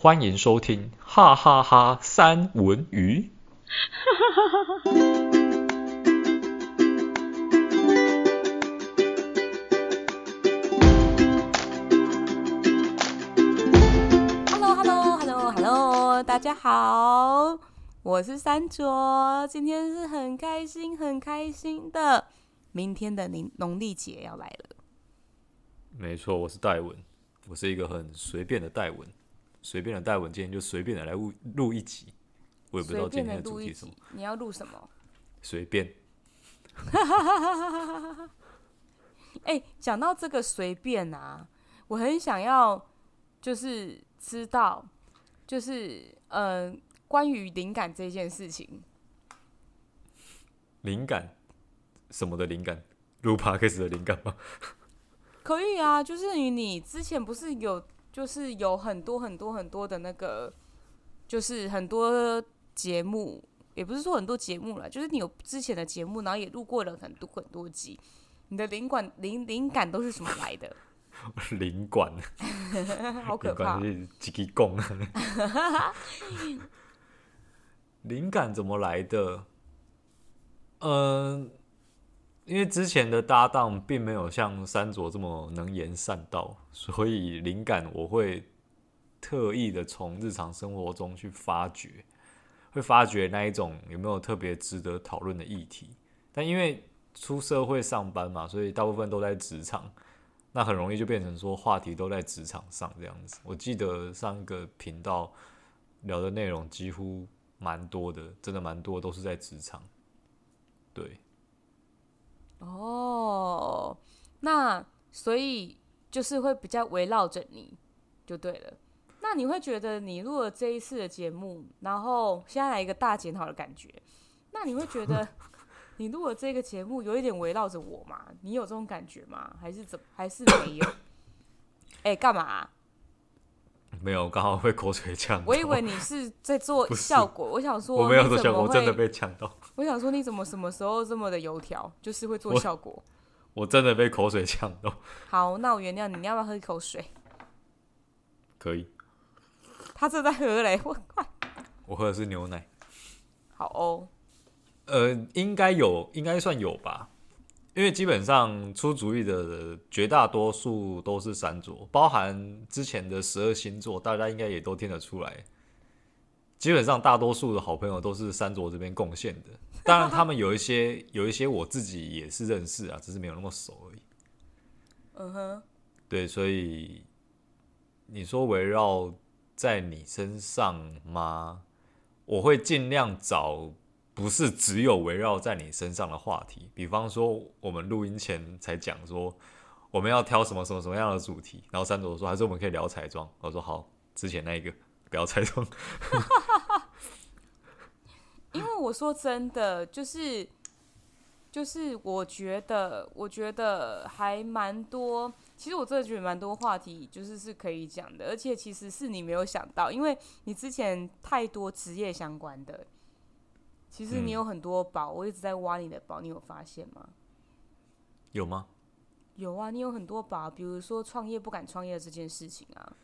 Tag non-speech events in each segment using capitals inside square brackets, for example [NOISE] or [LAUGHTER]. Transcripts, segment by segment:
欢迎收听哈哈哈三文鱼。Hello，Hello，Hello，Hello，大家好，我是三卓，今天是很开心、很开心的，明天的农农历节要来了。没错，我是戴文，我是一个很随便的戴文。随便的带文，今天就随便的来录录一集，我也不知道今天的主题是什么。你要录什么？随便。哎、欸，讲到这个随便啊，我很想要，就是知道，就是嗯、呃，关于灵感这件事情。灵感？什么的灵感？录 podcast 的灵感吗？[LAUGHS] 可以啊，就是你之前不是有。就是有很多很多很多的那个，就是很多节目，也不是说很多节目了，就是你有之前的节目，然后也录过了很多很多集。你的灵感灵灵感都是什么来的？[LAUGHS] 灵感，[LAUGHS] 好可怕！[LAUGHS] 自己讲灵感怎么来的？嗯、呃。因为之前的搭档并没有像三卓这么能言善道，所以灵感我会特意的从日常生活中去发掘，会发掘那一种有没有特别值得讨论的议题。但因为出社会上班嘛，所以大部分都在职场，那很容易就变成说话题都在职场上这样子。我记得上一个频道聊的内容几乎蛮多的，真的蛮多都是在职场，对。哦，那所以就是会比较围绕着你就对了。那你会觉得你录了这一次的节目，然后现在来一个大检讨的感觉，那你会觉得你录了这个节目有一点围绕着我吗？你有这种感觉吗？还是怎么？还是没有？哎、欸，干嘛、啊？没有，刚好被口水呛。我以为你是在做 [LAUGHS] 效果，我想说我没有做效果，我真的被呛到。我想说你怎么什么时候这么的油条，就是会做效果。我，[LAUGHS] 我真的被口水呛到。[LAUGHS] 好，那我原谅你，你要不要喝一口水？可以。他正在喝嘞，我快。我喝的是牛奶。好哦。呃，应该有，应该算有吧。因为基本上出主意的绝大多数都是三卓，包含之前的十二星座，大家应该也都听得出来。基本上大多数的好朋友都是三卓这边贡献的，当然他们有一些 [LAUGHS] 有一些我自己也是认识啊，只是没有那么熟而已。嗯哼，对，所以你说围绕在你身上吗？我会尽量找。不是只有围绕在你身上的话题，比方说我们录音前才讲说我们要挑什么什么什么样的主题，然后三卓说还是我们可以聊彩妆，我说好，之前那一个不要彩妆，[LAUGHS] 因为我说真的，就是就是我觉得我觉得还蛮多，其实我真的觉得蛮多话题就是是可以讲的，而且其实是你没有想到，因为你之前太多职业相关的。其实你有很多宝，嗯，我一直在挖你的宝，你有发现吗？有吗？有啊，你有很多宝，比如说创业不敢创业这件事情啊，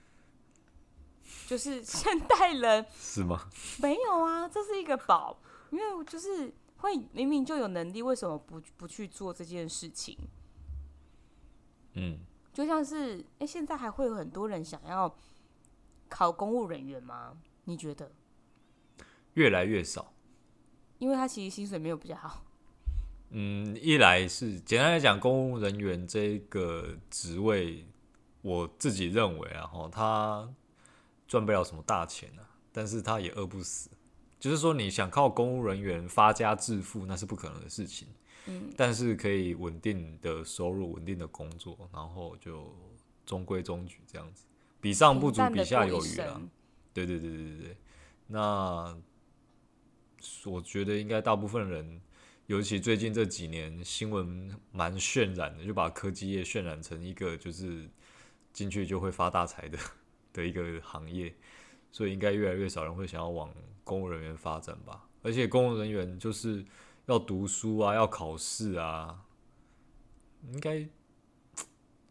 就是现代人 [LAUGHS] 是吗？没有啊，这是一个宝，因为就是会明明就有能力，为什么不不去做这件事情？嗯，就像是哎，欸，现在还会有很多人想要考公务人员吗？你觉得？越来越少。因为他其实薪水没有比较好。嗯，一来是简单来讲，公务人员这个职位，我自己认为啊，哈，他赚不了什么大钱啊，但是他也饿不死。就是说，你想靠公务人员发家致富，那是不可能的事情。嗯，但是可以稳定的收入、稳定的工作，然后就中规中矩这样子，比上不足，比下有余啊。对对对对对对，那。我觉得应该大部分人，尤其最近这几年新闻蛮渲染的，就把科技业渲染成一个就是进去就会发大财的的一个行业，所以应该越来越少人会想要往公务人员发展吧。而且公务人员就是要读书啊，要考试啊，应该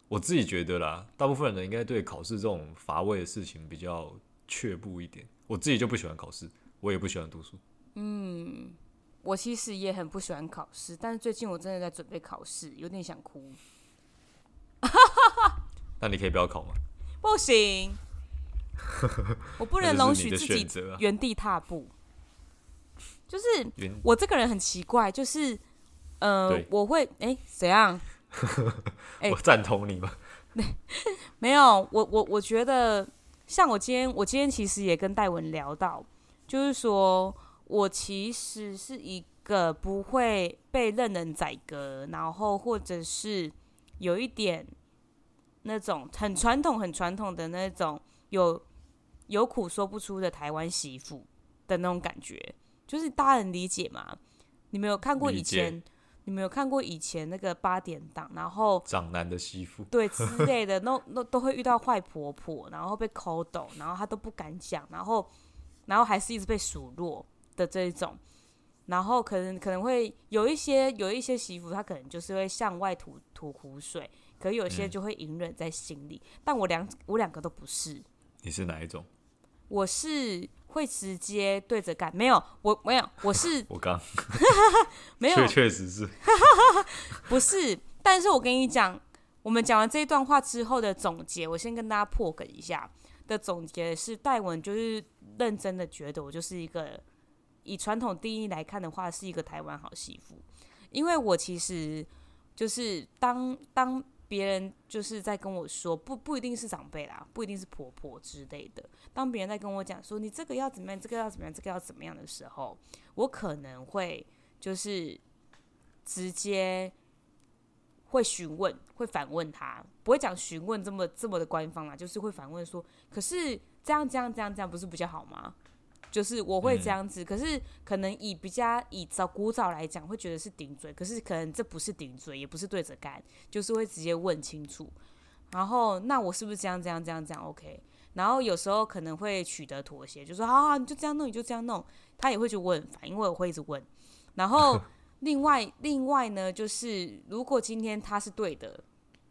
我自己觉得啦，大部分人应该对考试这种乏味的事情比较却步一点。我自己就不喜欢考试，我也不喜欢读书。嗯，我其实也很不喜欢考试，但是最近我真的在准备考试，有点想哭。[LAUGHS] 那你可以不要考吗？不行，[LAUGHS] 我不能容许自己原地踏步。就是我这个人很奇怪，就是呃，我会哎怎样？[LAUGHS] 我赞同你吗？[LAUGHS] 没有，我我我觉得，像我今天，我今天其实也跟戴文聊到，就是说我其实是一个不会被任人宰割，然后或者是有一点。那种很传统、很传统的那种有有苦说不出的台湾媳妇的那种感觉，就是大家能理解吗？你没有看过以前，你没有看过以前那个八点档，然后长男的媳妇对之 [LAUGHS] 类的，那那都会遇到坏婆婆，然后被抠斗，然后她都不敢讲，然后然后还是一直被数落的这一种，然后可能可能会有一些有一些媳妇，她可能就是会向外吐吐苦水。可有些就会隐忍在心里，嗯、但我两我两个都不是。你是哪一种？我是会直接对着干，没有，我没有，我是 [LAUGHS] 我刚 [LAUGHS] 没有，确确实是，[LAUGHS] 不是。但是我跟你讲，我们讲完这一段话之后的总结，我先跟大家破梗一下的总结是：戴文就是认真的觉得我就是一个以传统定义来看的话，是一个台湾好媳妇，因为我其实就是当当。别人就是在跟我说，不不一定是长辈啦，不一定是婆婆之类的。当别人在跟我讲说，你这个要怎么样，这个要怎么样，这个要怎么样的时候，我可能会就是直接会询问，会反问他，不会讲询问这么这么的官方啦，就是会反问说，可是这样这样这样这样不是比较好吗？就是我会这样子，嗯、可是可能以比较以早古早来讲，会觉得是顶嘴，可是可能这不是顶嘴，也不是对着干，就是会直接问清楚。然后那我是不是这样这样这样这样 OK？然后有时候可能会取得妥协，就说好好，你就这样弄，你就这样弄。他也会去问，反因为我会一直问。然后 [LAUGHS] 另外另外呢，就是如果今天他是对的，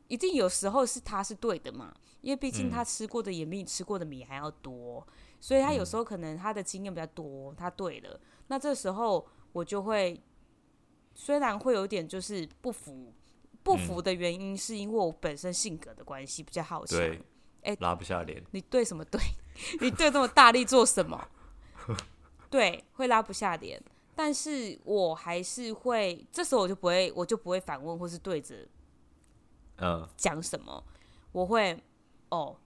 一定有时候是他是对的嘛，因为毕竟他吃过的也比你吃过的米还要多。所以他有时候可能他的经验比较多，他对了，那这时候我就会虽然会有点就是不服，不服的原因是因为我本身性格的关系比较好强，哎、欸，拉不下脸。你对什么对？[LAUGHS] 你对这么大力做什么？[LAUGHS] 对，会拉不下脸，但是我还是会，这时候我就不会，我就不会反问或是对着，嗯，讲什么，我会，哦，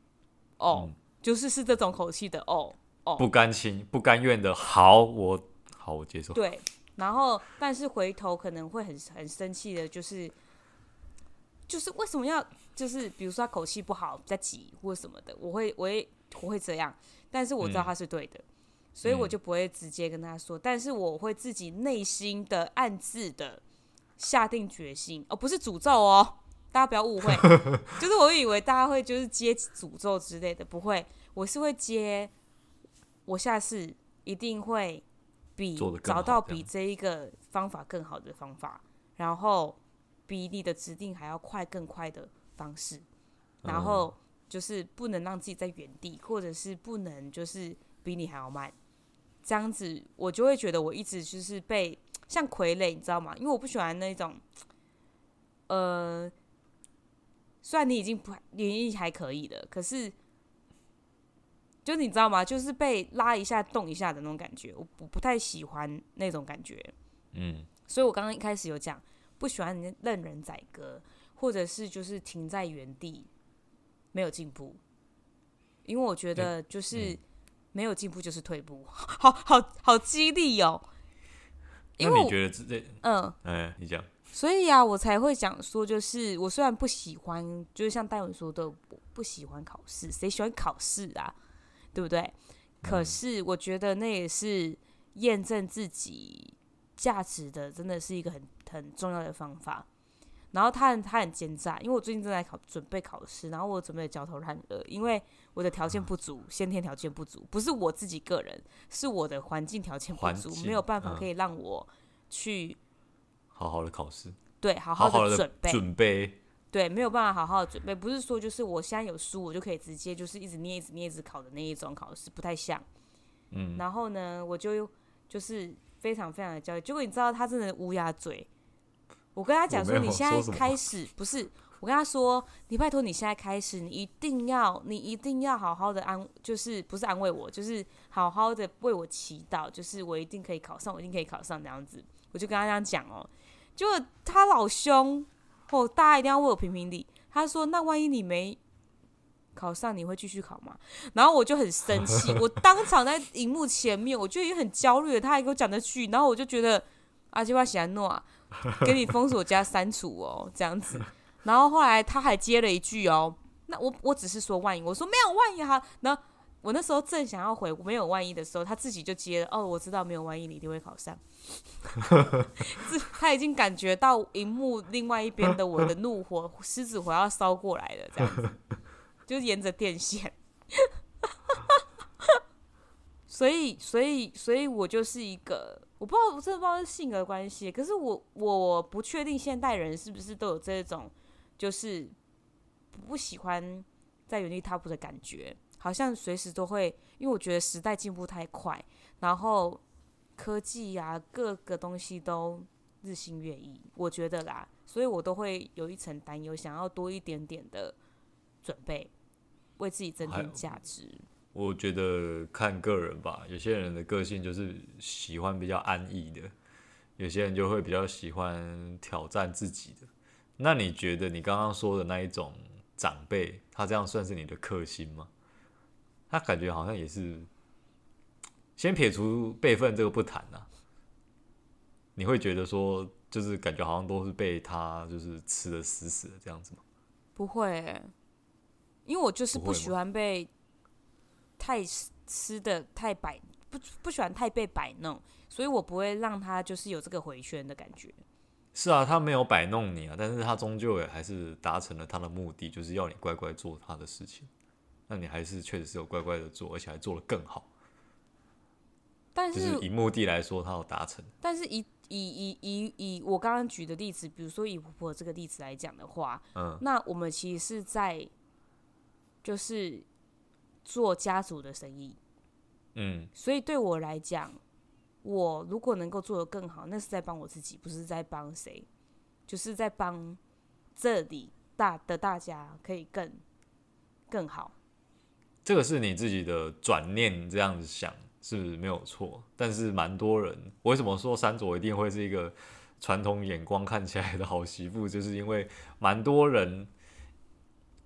哦。嗯就是是这种口气的哦哦，不甘心、不甘愿的，好，我好，我接受。对，然后但是回头可能会很很生气的，就是就是为什么要就是比如说他口气不好、在急或什么的，我会我会我会这样，但是我知道他是对的，嗯、所以我就不会直接跟他说，嗯、但是我会自己内心的暗自的下定决心，哦，不是诅咒哦。大家不要误会，[LAUGHS] 就是我以为大家会就是接诅咒之类的，不会，我是会接，我下次一定会比找到比这一个方法更好的方法，然后比你的指定还要快更快的方式，然后就是不能让自己在原地，或者是不能就是比你还要慢，这样子我就会觉得我一直就是被像傀儡，你知道吗？因为我不喜欢那种，呃。虽然你已经不，你还可以了，可是，就你知道吗？就是被拉一下、动一下的那种感觉，我不不太喜欢那种感觉。嗯，所以我刚刚一开始有讲，不喜欢任人宰割，或者是就是停在原地没有进步，因为我觉得就是没有进步就是退步，[LAUGHS] 好好好激励哦。因为你觉得这嗯，哎，你讲。所以啊，我才会讲说，就是我虽然不喜欢，就是像戴文说的，我不喜欢考试，谁喜欢考试啊？对不对？嗯、可是我觉得那也是验证自己价值的，真的是一个很很重要的方法。然后他很他很奸诈，因为我最近正在考准备考试，然后我准备焦头烂额，因为我的条件不足，嗯、先天条件不足，不是我自己个人，是我的环境条件不足，没有办法可以让我去。好好的考试，对，好好的准备，准备，对，没有办法好好的准备，不是说就是我现在有书，我就可以直接就是一直念、一直念、一直考的那一种考试，不太像。嗯，然后呢，我就就是非常非常的焦虑。结果你知道，他真的乌鸦嘴。我跟他讲说，你现在开始不是。我跟他说：“你拜托，你现在开始，你一定要，你一定要好好的安，就是不是安慰我，就是好好的为我祈祷，就是我一定可以考上，我一定可以考上这样子。”我就跟他这样讲哦，结果他老凶哦，大家一定要为我评评理。他说：“那万一你没考上，你会继续考吗？”然后我就很生气，我当场在荧幕前面，我就已经很焦虑了。他还给我讲这句，然后我就觉得阿基巴喜安诺啊给你封锁加删除哦，这样子。然后后来他还接了一句哦，那我我只是说万一，我说没有万一哈。然后我那时候正想要回没有万一的时候，他自己就接了哦，我知道没有万一，你一定会考上。[LAUGHS] 他已经感觉到荧幕另外一边的我的怒火，狮子火要烧过来了，这样子，就沿着电线。[LAUGHS] 所以，所以，所以我就是一个，我不知道，我真的不知道是性格关系，可是我我不确定现代人是不是都有这种。就是不喜欢在原地踏步的感觉，好像随时都会，因为我觉得时代进步太快，然后科技呀、啊、各个东西都日新月异，我觉得啦，所以我都会有一层担忧，想要多一点点的准备，为自己增添价值。我觉得看个人吧，有些人的个性就是喜欢比较安逸的，有些人就会比较喜欢挑战自己的。那你觉得你刚刚说的那一种长辈，他这样算是你的克星吗？他感觉好像也是，先撇除辈分这个不谈啊，你会觉得说，就是感觉好像都是被他就是吃的死死的这样子吗？不会欸，因为我就是不喜欢被太吃的太摆，不不喜欢太被摆弄，所以我不会让他就是有这个回旋的感觉。是啊，他没有摆弄你啊，但是他终究也还是达成了他的目的，就是要你乖乖做他的事情。那你还是确实是有乖乖的做，而且还做得更好。但是，就是以目的来说，他有达成。但是以以以以以我刚刚举的例子，比如说以婆婆这个例子来讲的话，嗯，那我们其实是在就是做家族的生意，嗯，所以对我来讲。我如果能够做得更好，那是在帮我自己，不是在帮谁，就是在帮这里大的大家可以更更好。这个是你自己的转念，这样子想是没有错。但是蛮多人，为什么说三卓一定会是一个传统眼光看起来的好媳妇，就是因为蛮多人，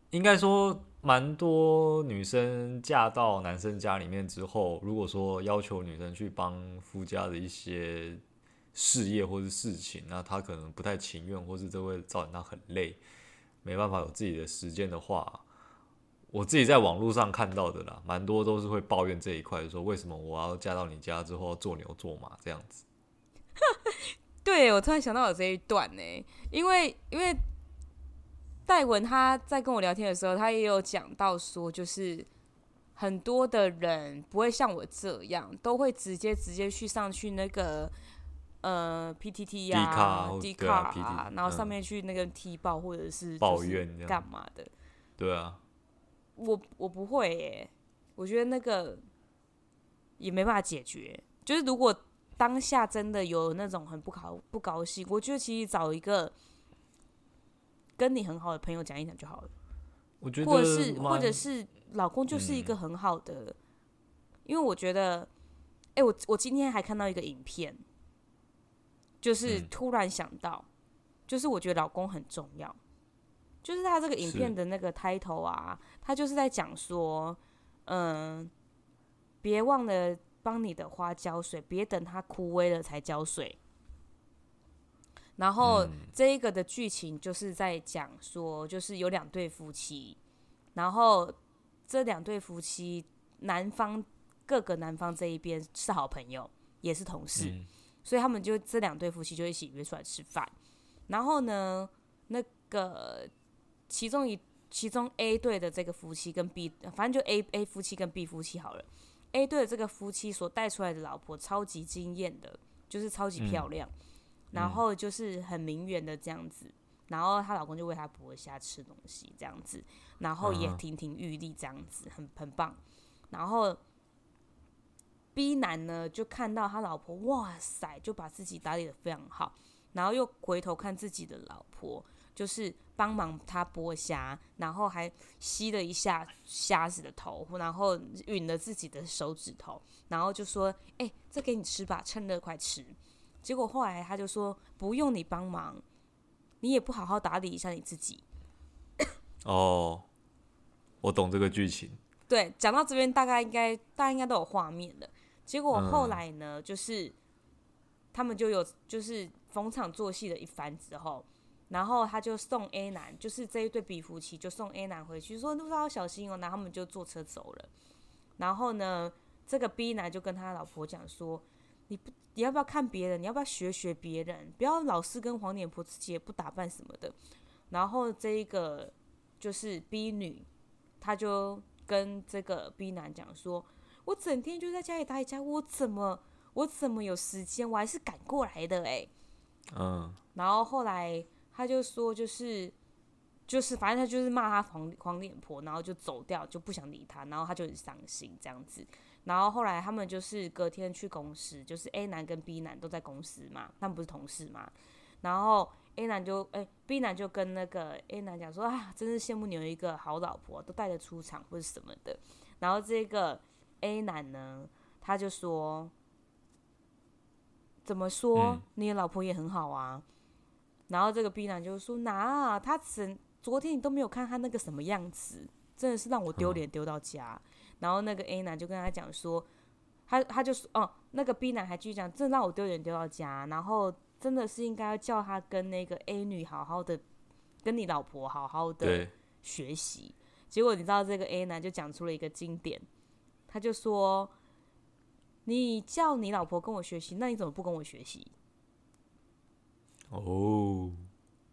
应该说。蛮多女生嫁到男生家里面之后，如果说要求女生去帮夫家的一些事业或是事情，那她可能不太情愿，或是这会造成她很累，没办法有自己的时间的话，我自己在网络上看到的啦，蛮多都是会抱怨这一块，说为什么我要嫁到你家之后做牛做马这样子。对，我突然想到有这一段呢，因为因为。戴文他在跟我聊天的时候，他也有讲到说，就是很多的人不会像我这样，都会直接直接去上去那个呃 PTT 呀、D 卡啊，然后上面去那个踢爆或者是抱怨干嘛的？对啊，我我不会耶，我觉得那个也没办法解决。就是如果当下真的有那种很不高不高兴，我觉得其实找一个。跟你很好的朋友讲一讲就好了，我觉得，或者是或者是老公就是一个很好的，嗯、因为我觉得，哎、欸，我我今天还看到一个影片，就是突然想到，嗯、就是我觉得老公很重要，就是他这个影片的那个 title 啊，他就是在讲说，嗯，别忘了帮你的花浇水，别等它枯萎了才浇水。然后这一个的剧情就是在讲说，就是有两对夫妻，然后这两对夫妻，男方各个男方这一边是好朋友，也是同事，嗯、所以他们就这两对夫妻就一起约出来吃饭。然后呢，那个其中一其中 A 队的这个夫妻跟 B，反正就 A A 夫妻跟 B 夫妻好了。A 队的这个夫妻所带出来的老婆超级惊艳的，就是超级漂亮。嗯然后就是很名媛的这样子，然后她老公就为她剥虾吃东西这样子，然后也亭亭玉立这样子，很很棒。然后 B 男呢就看到他老婆，哇塞，就把自己打理的非常好，然后又回头看自己的老婆，就是帮忙他剥虾，然后还吸了一下虾子的头，然后吮了自己的手指头，然后就说：“哎、欸，这给你吃吧，趁热快吃。”结果后来他就说：“不用你帮忙，你也不好好打理一下你自己。”哦，我懂这个剧情。对，讲到这边，大概应该大家应该都有画面了。结果后来呢，嗯、就是他们就有就是逢场作戏的一番之后，然后他就送 A 男，就是这一对比夫妻就送 A 男回去，说路上要小心哦。然后他们就坐车走了。然后呢，这个 B 男就跟他老婆讲说：“你不，你要不要看别人？你要不要学学别人？不要老是跟黄脸婆自己也不打扮什么的。”然后这一个就是 B 女，她就。跟这个 B 男讲说，我整天就在家里待家，我怎么我怎么有时间？我还是赶过来的哎。嗯。然后后来他就说，就是就是，反正他就是骂他黄黄脸婆，然后就走掉，就不想理他，然后他就很伤心这样子。然后后来他们就是隔天去公司，就是 A 男跟 B 男都在公司嘛，他们不是同事嘛。然后。A 男就哎、欸、，B 男就跟那个 A 男讲说啊，真是羡慕你有一个好老婆，都带着出场或者什么的。然后这个 A 男呢，他就说，怎么说、嗯、你的老婆也很好啊。然后这个 B 男就说，哪、啊，他昨昨天你都没有看他那个什么样子，真的是让我丢脸丢到家。嗯、然后那个 A 男就跟他讲说，他他就说哦，那个 B 男还继续讲，这让我丢脸丢到家。然后。真的是应该要叫他跟那个 A 女好好的，跟你老婆好好的学习。结果你知道这个 A 男就讲出了一个经典，他就说：“你叫你老婆跟我学习，那你怎么不跟我学习？”哦。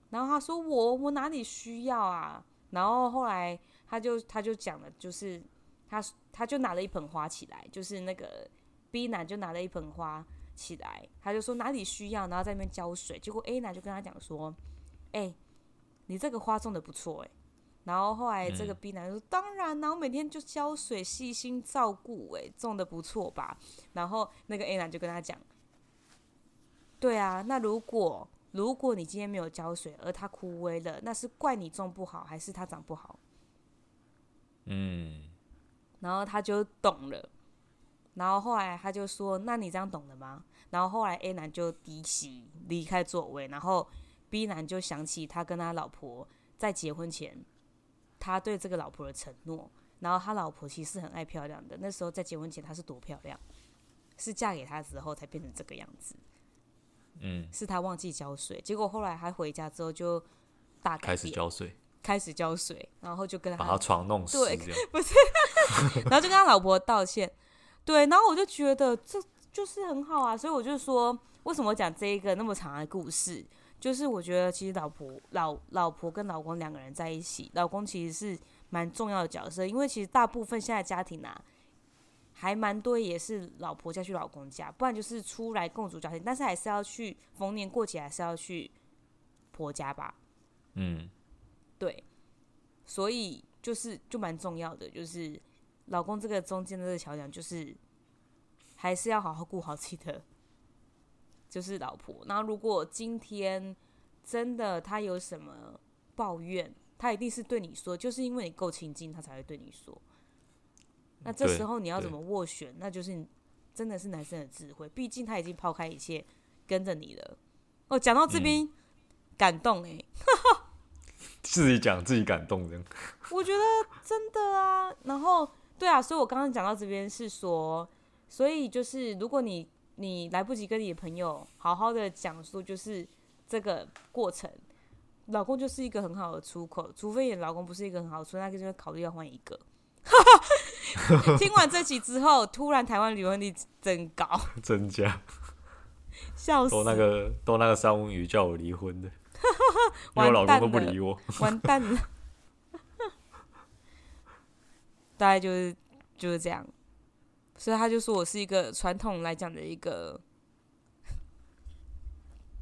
然后他说：“我我哪里需要啊？”然后后来他就他就讲了，就是他他就拿了一盆花起来，就是那个 B 男就拿了一盆花。起来，他就说哪里需要，然后在那边浇水。结果 A 男就跟他讲说：“哎、欸，你这个花种的不错哎。”然后后来这个 B 男说：“嗯、当然，然后每天就浇水，细心照顾，哎，种的不错吧？”然后那个 A 男就跟他讲：“对啊，那如果如果你今天没有浇水，而它枯萎了，那是怪你种不好，还是它长不好？”嗯，然后他就懂了。然后后来他就说：“那你这样懂了吗？”然后后来 A 男就低息离开座位，然后 B 男就想起他跟他老婆在结婚前，他对这个老婆的承诺。然后他老婆其实很爱漂亮的，那时候在结婚前她是多漂亮，是嫁给他之后才变成这个样子。嗯，是他忘记浇水，结果后来他回家之后就大，开始浇水，开始浇水，然后就跟他把他床弄湿，对，不是，然后就跟他老婆道歉。对，然后我就觉得这就是很好啊，所以我就说，为什么讲这一个那么长的故事？就是我觉得其实老婆、老老婆跟老公两个人在一起，老公其实是蛮重要的角色，因为其实大部分现在家庭啊，还蛮多也是老婆嫁去老公家，不然就是出来共组家庭，但是还是要去逢年过节还是要去婆家吧。嗯，对，所以就是就蛮重要的，就是。老公这个中间的这个桥梁，就是还是要好好顾好自己的，就是老婆。那如果今天真的他有什么抱怨，他一定是对你说，就是因为你够亲近，他才会对你说。那这时候你要怎么斡旋？那就是真的是男生的智慧。毕竟他已经抛开一切跟着你了。哦，讲到这边、嗯、感动哎、欸，[LAUGHS] 自己讲自己感动这样。[LAUGHS] 我觉得真的啊，然后。对啊，所以我刚刚讲到这边是说，所以就是如果你你来不及跟你的朋友好好的讲述，就是这个过程，老公就是一个很好的出口，除非你老公不是一个很好的出口，那就会考虑要换一个。[LAUGHS] 听完这集之后，突然台湾离婚率增高，[LAUGHS] 增加，笑死！都那个都那个三文鱼叫我离婚的，[LAUGHS] 因为我老公都不理我，完蛋了。大概就是就是这样，所以他就说我是一个传统来讲的一个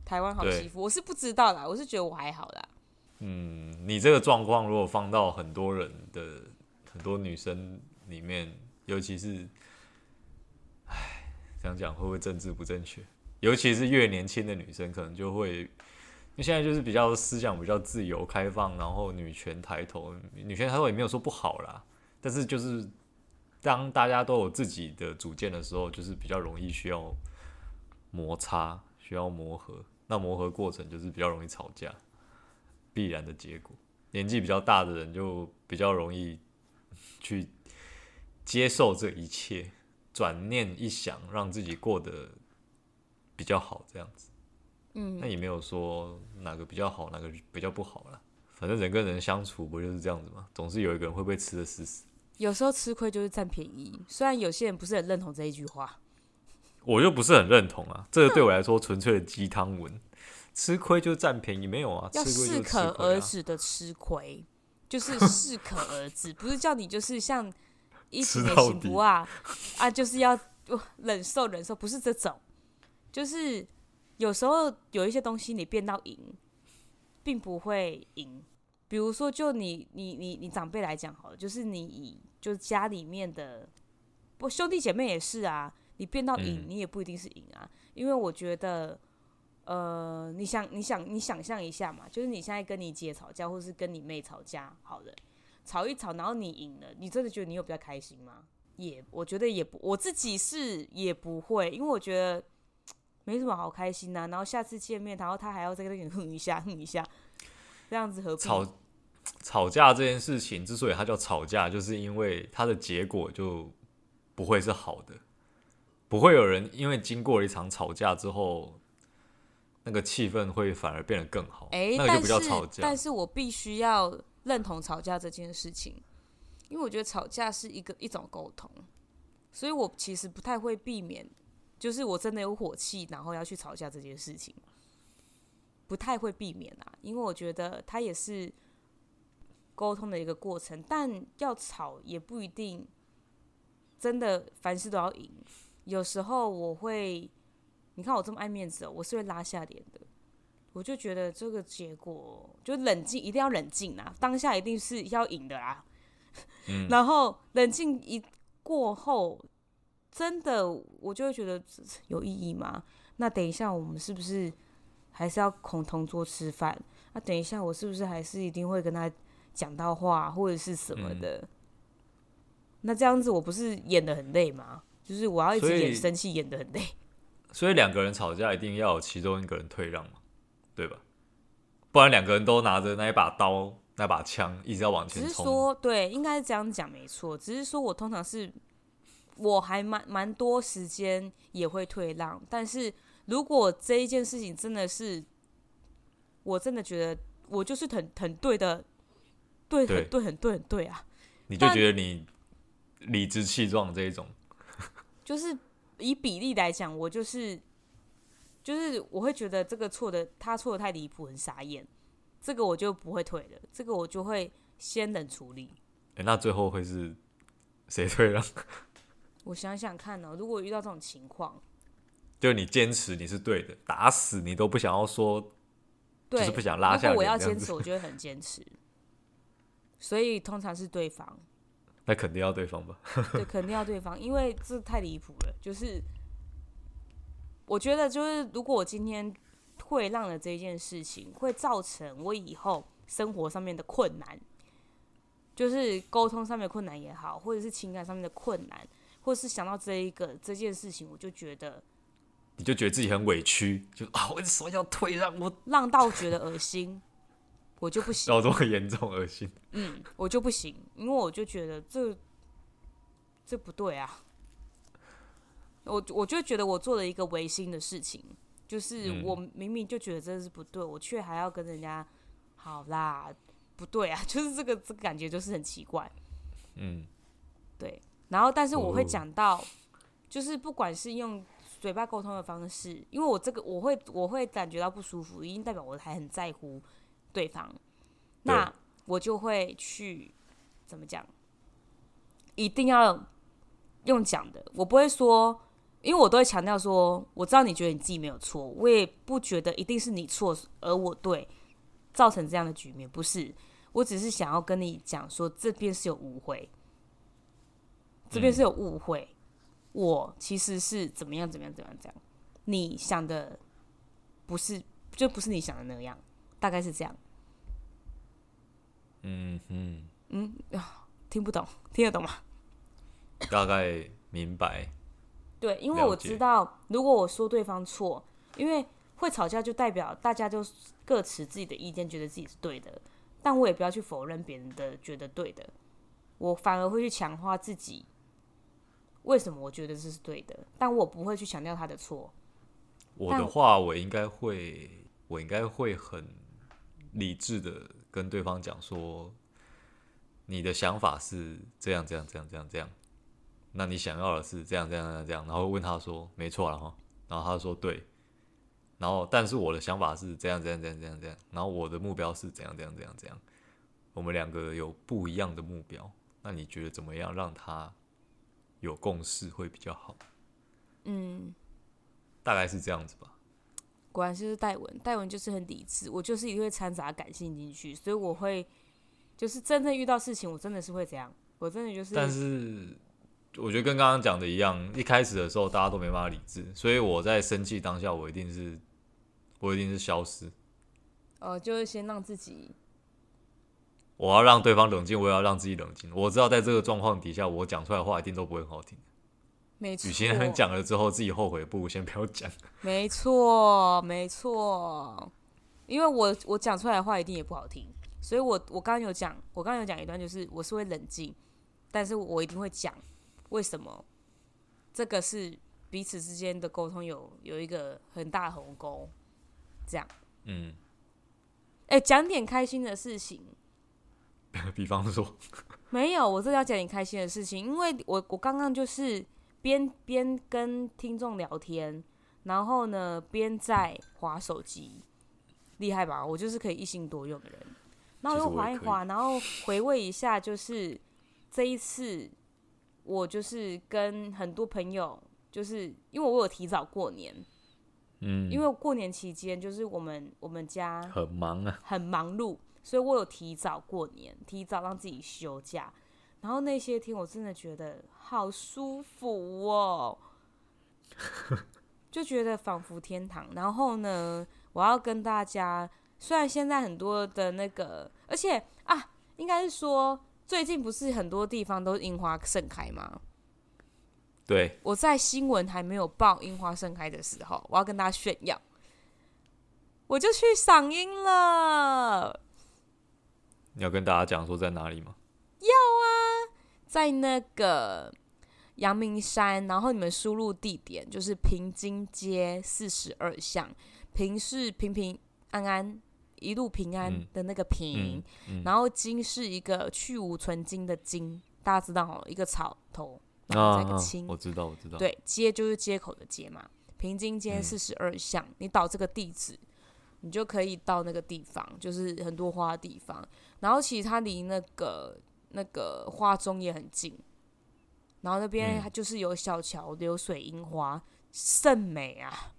台湾好媳妇，我是不知道啦，我是觉得我还好啦。嗯，你这个状况如果放到很多人的很多女生里面，尤其是，唉，这样讲会不会政治不正确？尤其是越年轻的女生，可能就会，因为现在就是比较思想比较自由开放，然后女权抬头，女权抬头也没有说不好啦，但是就是当大家都有自己的主见的时候，就是比较容易需要摩擦，需要磨合，那磨合过程就是比较容易吵架。必然的结果，年纪比较大的人就比较容易去接受这一切，转念一想，让自己过得比较好，这样子。嗯，那也没有说哪个比较好，哪个比较不好啦。反正人跟人相处不就是这样子吗？总是有一个人会被吃的死死。有时候吃亏就是占便宜，虽然有些人不是很认同这一句话，我就不是很认同啊。这个对我来说纯粹的鸡汤文。吃亏就占便宜，没有啊？要适可而止的吃亏，就是适可而止，[LAUGHS] 不是叫你就是像一起也行不啊 [LAUGHS] 啊，就是要忍受忍受，不是这种，就是有时候有一些东西你变到赢，并不会赢。比如说，就你你你你长辈来讲好了，就是你以就是家里面的不兄弟姐妹也是啊，你变到赢，你也不一定是赢啊，嗯、因为我觉得。呃，你想，你想，你想象一下嘛，就是你现在跟你姐吵架，或是跟你妹吵架，好了，吵一吵，然后你赢了，你真的觉得你有比较开心吗？也，我觉得也不，我自己是也不会，因为我觉得 [TSK] 没什么好开心呐、啊。然后下次见面，然后他还要再跟你 [LAUGHS] 哼一下，哼一下，这样子何必？吵吵架这件事情之所以它叫吵架，就是因为它的结果就不会是好的，不会有人因为经过了一场吵架之后。那个气氛会反而变得更好，欸、那个就不叫吵架。但是，但是我必须要认同吵架这件事情，因为我觉得吵架是一个一种沟通，所以我其实不太会避免，就是我真的有火气，然后要去吵架这件事情，不太会避免啊，因为我觉得它也是沟通的一个过程，但要吵也不一定真的凡事都要赢，有时候我会。你看我这么爱面子哦，我是会拉下脸的。我就觉得这个结果就冷静，一定要冷静啊！当下一定是要赢的啦。嗯。[LAUGHS] 然后冷静一过后，真的我就会觉得有意义吗？那等一下我们是不是还是要恐同桌吃饭？那等一下我是不是还是一定会跟他讲到话或者是什么的？嗯。那这样子我不是演的很累吗？就是我要一直演生气，演的很累。[LAUGHS] 所以两个人吵架一定要有其中一个人退让嘛，对吧？不然两个人都拿着那一把刀、那把枪，一直要往前冲。只是说，对，应该是这样讲没错。只是说我通常是，我还蛮蛮多时间也会退让。但是如果这一件事情真的是，我真的觉得我就是很很对的，对，很对，很对，很对啊！你就觉得你理直气壮这一种，[LAUGHS] 就是。以比例来讲，我就是，就是我会觉得这个错的，他错的太离谱，很傻眼，这个我就不会退了，这个我就会先冷处理。哎、欸，那最后会是谁退了？[LAUGHS] 我想想看呢、喔，如果遇到这种情况，就你坚持你是对的，打死你都不想要说，对，就是不想拉下来。如果我要坚持，我就会很坚持。所以通常是对方。那肯定要对方吧？[LAUGHS] 对，肯定要对方，因为这太离谱了。就是我觉得，就是如果我今天退让了这件事情，会造成我以后生活上面的困难，就是沟通上面的困难也好，或者是情感上面的困难，或者是想到这一个这件事情，我就觉得，你就觉得自己很委屈，就啊，为什么要退让？我 [LAUGHS] 让到觉得恶心。我就不行，到这么严重恶心。嗯，我就不行，因为我就觉得这这不对啊。我我就觉得我做了一个违心的事情，就是我明明就觉得这是不对，我却还要跟人家好啦，不对啊，[LAUGHS] 就是这个这个感觉就是很奇怪。嗯，对。然后，但是我会讲到，就是不管是用嘴巴沟通的方式，因为我这个我会我会感觉到不舒服，一定代表我还很在乎。对方，那我就会去怎么讲？一定要用讲的，我不会说，因为我都会强调说，我知道你觉得你自己没有错，我也不觉得一定是你错而我对，造成这样的局面，不是，我只是想要跟你讲说，这边是有误会，这边是有误会，嗯、我其实是怎么样怎么样怎么样这样，你想的不是，就不是你想的那样，大概是这样。嗯嗯，嗯啊，听不懂，听得懂吗？大概明白。对，因为我知道，如果我说对方错，因为会吵架，就代表大家就各持自己的意见，觉得自己是对的。但我也不要去否认别人的觉得对的，我反而会去强化自己。为什么我觉得这是对的？但我不会去强调他的错。我的话，我应该会，我应该会很理智的跟对方讲说，你的想法是这样，这样，这样，这样，这样。那你想要的是这样这样这样这样，然后问他说没错了哈，然后他说对，然后但是我的想法是这样这样这样这样这样，然后我的目标是怎样怎样怎样怎样，我们两个有不一样的目标，那你觉得怎么样让他有共识会比较好？嗯，大概是这样子吧。果然就是戴文，戴文就是很理智，我就是一定会掺杂感性进去，所以我会就是真正遇到事情，我真的是会这样，我真的就是，但是。我觉得跟刚刚讲的一样，一开始的时候大家都没办法理智，所以我在生气当下，我一定是，我一定是消失。哦，就是先让自己，我要让对方冷静，我也要让自己冷静。我知道在这个状况底下，我讲出来的话一定都不会很好听。没错。与其讲了之后自己后悔，不如先不要讲。没错，没错。因为我我讲出来的话一定也不好听，所以我我刚刚有讲，我刚刚有讲一段，就是我是会冷静，但是我一定会讲。为什么？这个是彼此之间的沟通有有一个很大的鸿沟，这样。嗯。哎，讲点开心的事情。比方说。[LAUGHS] 没有，我这要讲你开心的事情，因为我我刚刚就是边边跟听众聊天，然后呢边在划手机，厉害吧？我就是可以一心多用的人。然后又划一划，然后回味一下，就是这一次。我就是跟很多朋友，就是因为我有提早过年，嗯，因为过年期间就是我们我们家很忙啊，很忙碌，所以我有提早过年，提早让自己休假，然后那些天我真的觉得好舒服哦，[LAUGHS] 就觉得仿佛天堂。然后呢，我要跟大家，虽然现在很多的那个，而且啊，应该是说。最近不是很多地方都樱花盛开吗？对，我在新闻还没有报樱花盛开的时候，我要跟大家炫耀，我就去赏樱了。你要跟大家讲说在哪里吗？要啊，在那个阳明山，然后你们输入地点就是平津街四十二巷，平是平平安安。一路平安的那个平，嗯嗯嗯、然后金是一个去无存金的金，大家知道哦，一个草头，然后再一个青，啊啊，我知道，我知道。对，街就是街口的街嘛，平津街四十二巷，嗯、你导这个地址，你就可以到那个地方，就是很多花的地方。然后其实它离那个那个花中也很近，然后那边它就是有小桥流水樱花，甚美啊。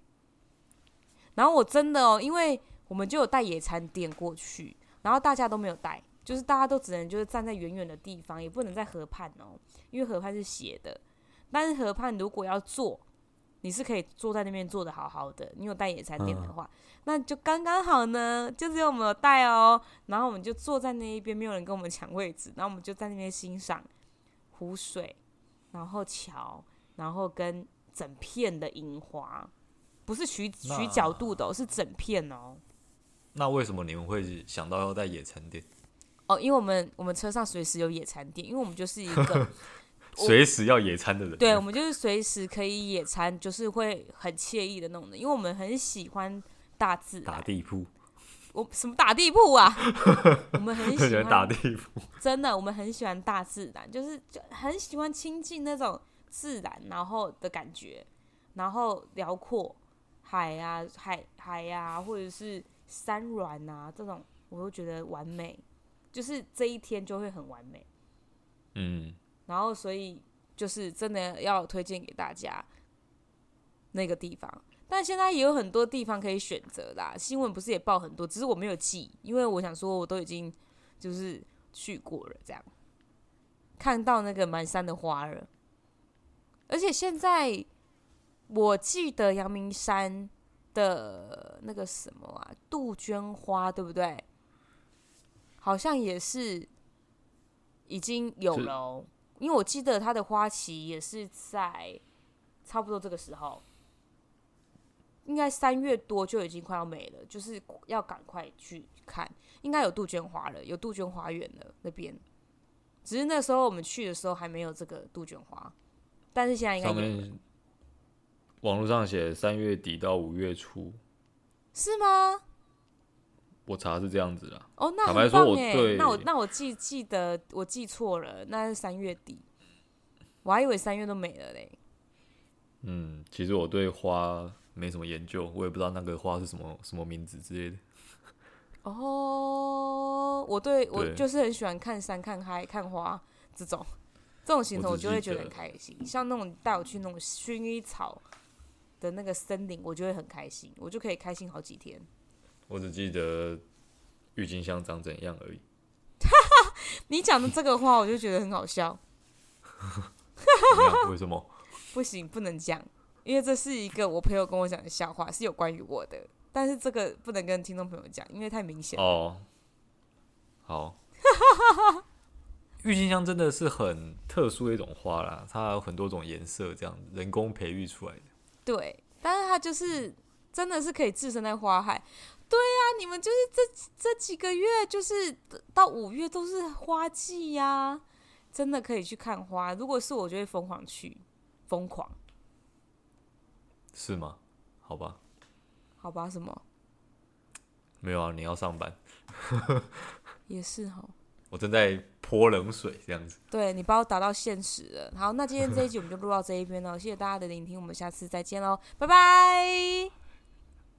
然后我真的哦，因为。我们就有带野餐垫过去，然后大家都没有带，就是大家都只能就是站在远远的地方，也不能在河畔哦，因为河畔是斜的。但是河畔如果要坐，你是可以坐在那边坐的好好的。你有带野餐垫的话，嗯、那就刚刚好呢，就只有我们有带哦。然后我们就坐在那一边，没有人跟我们抢位置，然后我们就在那边欣赏湖水，然后桥，然后跟整片的樱花，不是取取角度的、哦，是整片哦。那为什么你们会想到要带野餐垫？哦，因为我们我们车上随时有野餐垫，因为我们就是一个 [LAUGHS] [LAUGHS] 随时要野餐的人。对，我们就是随时可以野餐，就是会很惬意的那种的。因为我们很喜欢大自然。打地铺？我什么打地铺啊？我们很 [LAUGHS] 喜欢，打地铺。真的，我们很喜欢大自然，就是就很喜欢亲近那种自然，然后的感觉，然后辽阔海啊，海海啊，或者是。山峦啊，这种我都觉得完美，就是这一天就会很完美。嗯，然后所以就是真的要推荐给大家那个地方。但现在也有很多地方可以选择啦。新闻不是也报很多，只是我没有记，因为我想说我都已经就是去过了，这样看到那个满山的花了。而且现在我记得阳明山的那个什么啊，杜鹃花，对不对？好像也是已经有了哦，因为我记得它的花期也是在差不多这个时候，应该三月多就已经快要没了，就是要赶快去看。应该有杜鹃花了，有杜鹃花园了那边，只是那时候我们去的时候还没有这个杜鹃花，但是现在应该有。网络上写三月底到五月初，是吗？我查是这样子的。哦，那很棒哎！那我那我记记得我记错了，那是三月底，我还以为三月都没了嘞。嗯，其实我对花没什么研究，我也不知道那个花是什么什么名字之类的。[LAUGHS] 哦，我对，对我就是很喜欢看山、看海、看花这种这种行程，我就会觉得很开心。像那种带我去那种薰衣草的那个森林，我就会很开心，我就可以开心好几天。我只记得郁金香长怎样而已。[LAUGHS] 你讲的这个话，我就觉得很好笑。[LAUGHS] 为什么？[LAUGHS] 不行，不能讲，因为这是一个我朋友跟我讲的笑话，是有关于我的。但是这个不能跟听众朋友讲，因为太明显。哦，好。郁金香真的是很特殊的一种花啦，它有很多种颜色，这样人工培育出来的。对，但是它就是真的是可以置身在花海。对呀、啊，你们就是这这几个月，就是到五月都是花季呀、啊，真的可以去看花。如果是我，就会疯狂去，疯狂。是吗？好吧。好吧，什么？没有啊，你要上班。也是哈。[LAUGHS] 我正在泼冷水，这样子。对，你把我打到现实了。好，那今天这一集我们就录到这一边了，谢谢大家的聆听，我们下次再见喽，拜拜。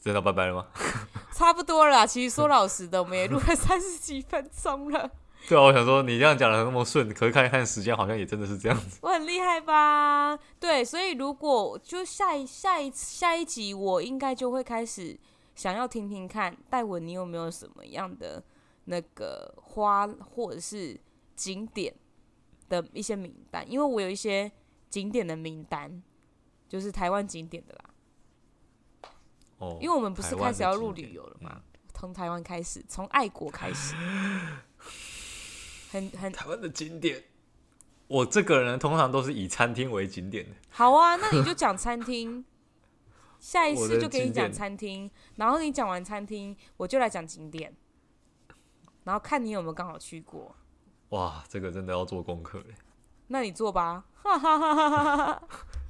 真的拜拜了吗？[LAUGHS] 差不多了，其实说老实的，我们也录了三十几分钟了。对啊，我想说你这样讲的那么顺，可是看一看时间，好像也真的是这样子。我很厉害吧？对，所以如果就下一下一下一集，我应该就会开始想要听听看戴文，你有没有什么样的那个花或者是景点的一些名单？因为我有一些景点的名单，就是台湾景点的啦。哦，因为我们不是开始要录旅游了吗？从台湾开始，从爱国开始，[LAUGHS] 很很台湾的景点。我这个人通常都是以餐厅为景点的。好啊，那你就讲餐厅，[LAUGHS] 下一次就给你讲餐厅，然后你讲完餐厅，我就来讲景点，然后看你有没有刚好去过。哇，这个真的要做功课嘞。那你做吧。哈哈哈哈哈哈。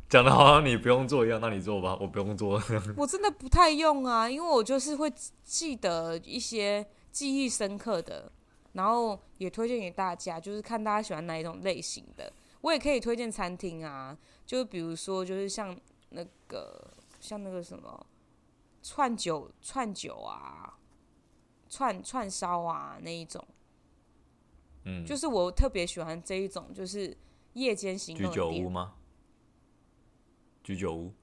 讲的好像你不用做一样，那你做吧，我不用做。[LAUGHS] 我真的不太用啊，因为我就是会记得一些记忆深刻的，然后也推荐给大家，就是看大家喜欢哪一种类型的。我也可以推荐餐厅啊，就比如说就是像那个像那个什么串酒串酒啊，串串烧啊那一种，嗯，就是我特别喜欢这一种，就是夜间行动的。居酒屋吗？居酒屋，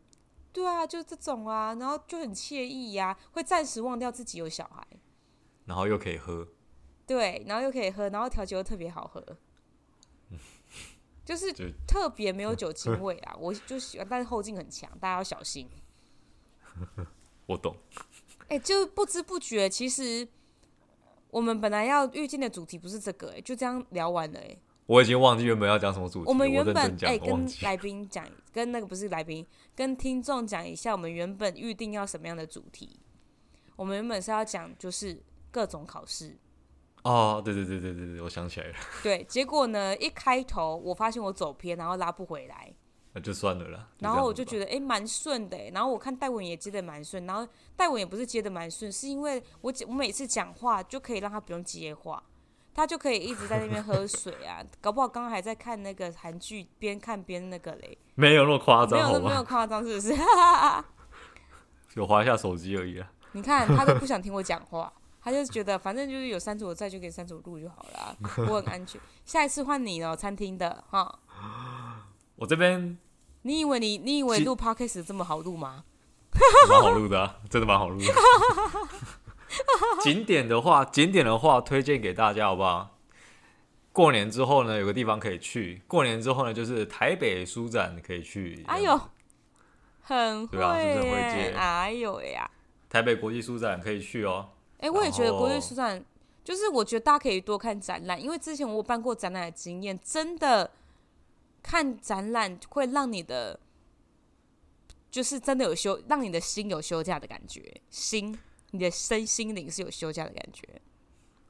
对啊，就这种啊，然后就很惬意呀、啊，会暂时忘掉自己有小孩，然后又可以喝，对，然后又可以喝，然后调酒又特别好喝，[LAUGHS] 就是特别没有酒精味啊，[LAUGHS] 我就喜欢，但是后劲很强，大家要小心。[LAUGHS] 我懂，哎、欸，就不知不觉，其实我们本来要预定的主题不是这个、欸，哎，就这样聊完了、欸，哎。我已经忘记原本要讲什么主题。我们原本哎、欸，跟来宾讲，跟那个不是来宾，跟听众讲一下，我们原本预定要什么样的主题。我们原本是要讲就是各种考试。哦，对对对对对对，我想起来了。对，结果呢，一开头我发现我走偏，然后拉不回来。[LAUGHS] 那就算了啦。然后我就觉得哎，蛮顺的。然后我看戴文也接的蛮顺，然后戴文也不是接的蛮顺，是因为我我每次讲话就可以让他不用接话。他就可以一直在那边喝水啊，[LAUGHS] 搞不好刚刚还在看那个韩剧，边看边那个嘞。没有那么夸张，没有那么夸张，是不是？[LAUGHS] 有滑一下手机而已啊。你看他都不想听我讲话，他就觉得反正就是有三组在，就给三组录就好了，[LAUGHS] 我很安全。下一次换你了，餐厅的哈。我这边，你以为你你以为录 podcast 这么好录吗？蛮好录的啊，真的蛮好录的。[LAUGHS] 景点的话，景点的话，推荐给大家好不好？过年之后呢，有个地方可以去。过年之后呢，就是台北书展可以去。哎呦，很会，对吧？是不是很会接？哎呦呀！台北国际书展可以去哦。哎、欸，我也觉得国际书展，就是我觉得大家可以多看展览，因为之前我有办过展览的经验，真的看展览会让你的，就是真的有休，让你的心有休假的感觉，心，你的身心灵是有休假的感觉。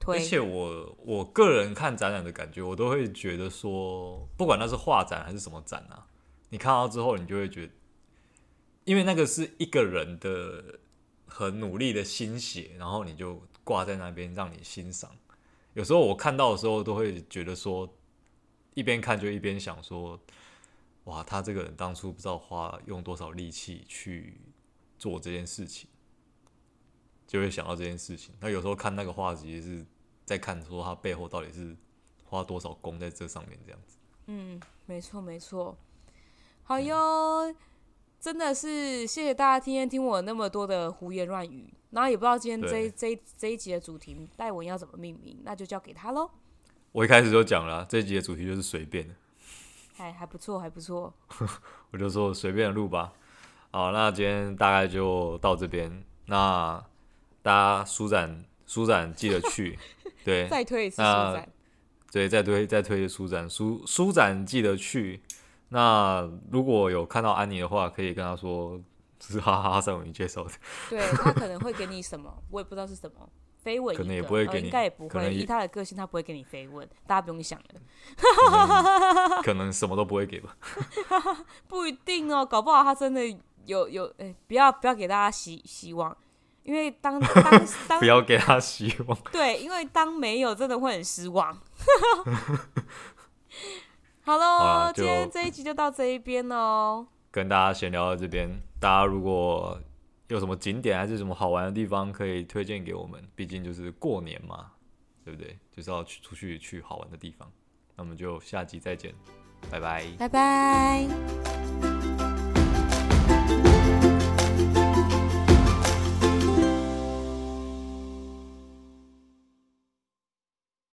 而且我我个人看展览的感觉，我都会觉得说，不管那是画展还是什么展啊，你看到之后，你就会觉得，因为那个是一个人的很努力的心血，然后你就挂在那边让你欣赏。有时候我看到的时候，都会觉得说，一边看就一边想说，哇，他这个人当初不知道花用多少力气去做这件事情，就会想到这件事情。那有时候看那个画集是。在看说他背后到底是花多少功在这上面，这样子。嗯，没错没错。好哟，嗯、真的是谢谢大家今天听我那么多的胡言乱语。然后也不知道今天这一这一这一集的主题戴文要怎么命名，那就交给他喽。我一开始就讲了，这一集的主题就是随便的。还还不错，还不错。我就说随便录吧。好，那今天大概就到这边。那大家舒展舒展记得去。[LAUGHS] 对，再推一次舒展，对，再推再推一次书展，舒舒展记得去。那如果有看到安妮的话，可以跟她说是哈哈哈三文鱼介绍的。对，他可能会给你什么，[LAUGHS] 我也不知道是什么飞吻，可能也不会给你，应该也不会。以他的个性，他不会给你飞吻，大家不用想了。可能，[LAUGHS] 可能什么都不会给吧？不一定哦，搞不好他真的有有哎，不要不要给大家希希望。因为当当当 [LAUGHS] 不要给他希望，[LAUGHS] 对，因为当没有真的会很失望。好喽，今天这一集就到这一边喽，跟大家闲聊到这边。大家如果有什么景点还是什么好玩的地方，可以推荐给我们。毕竟就是过年嘛，对不对？就是要去出去去好玩的地方。那我们就下集再见，拜拜，拜拜。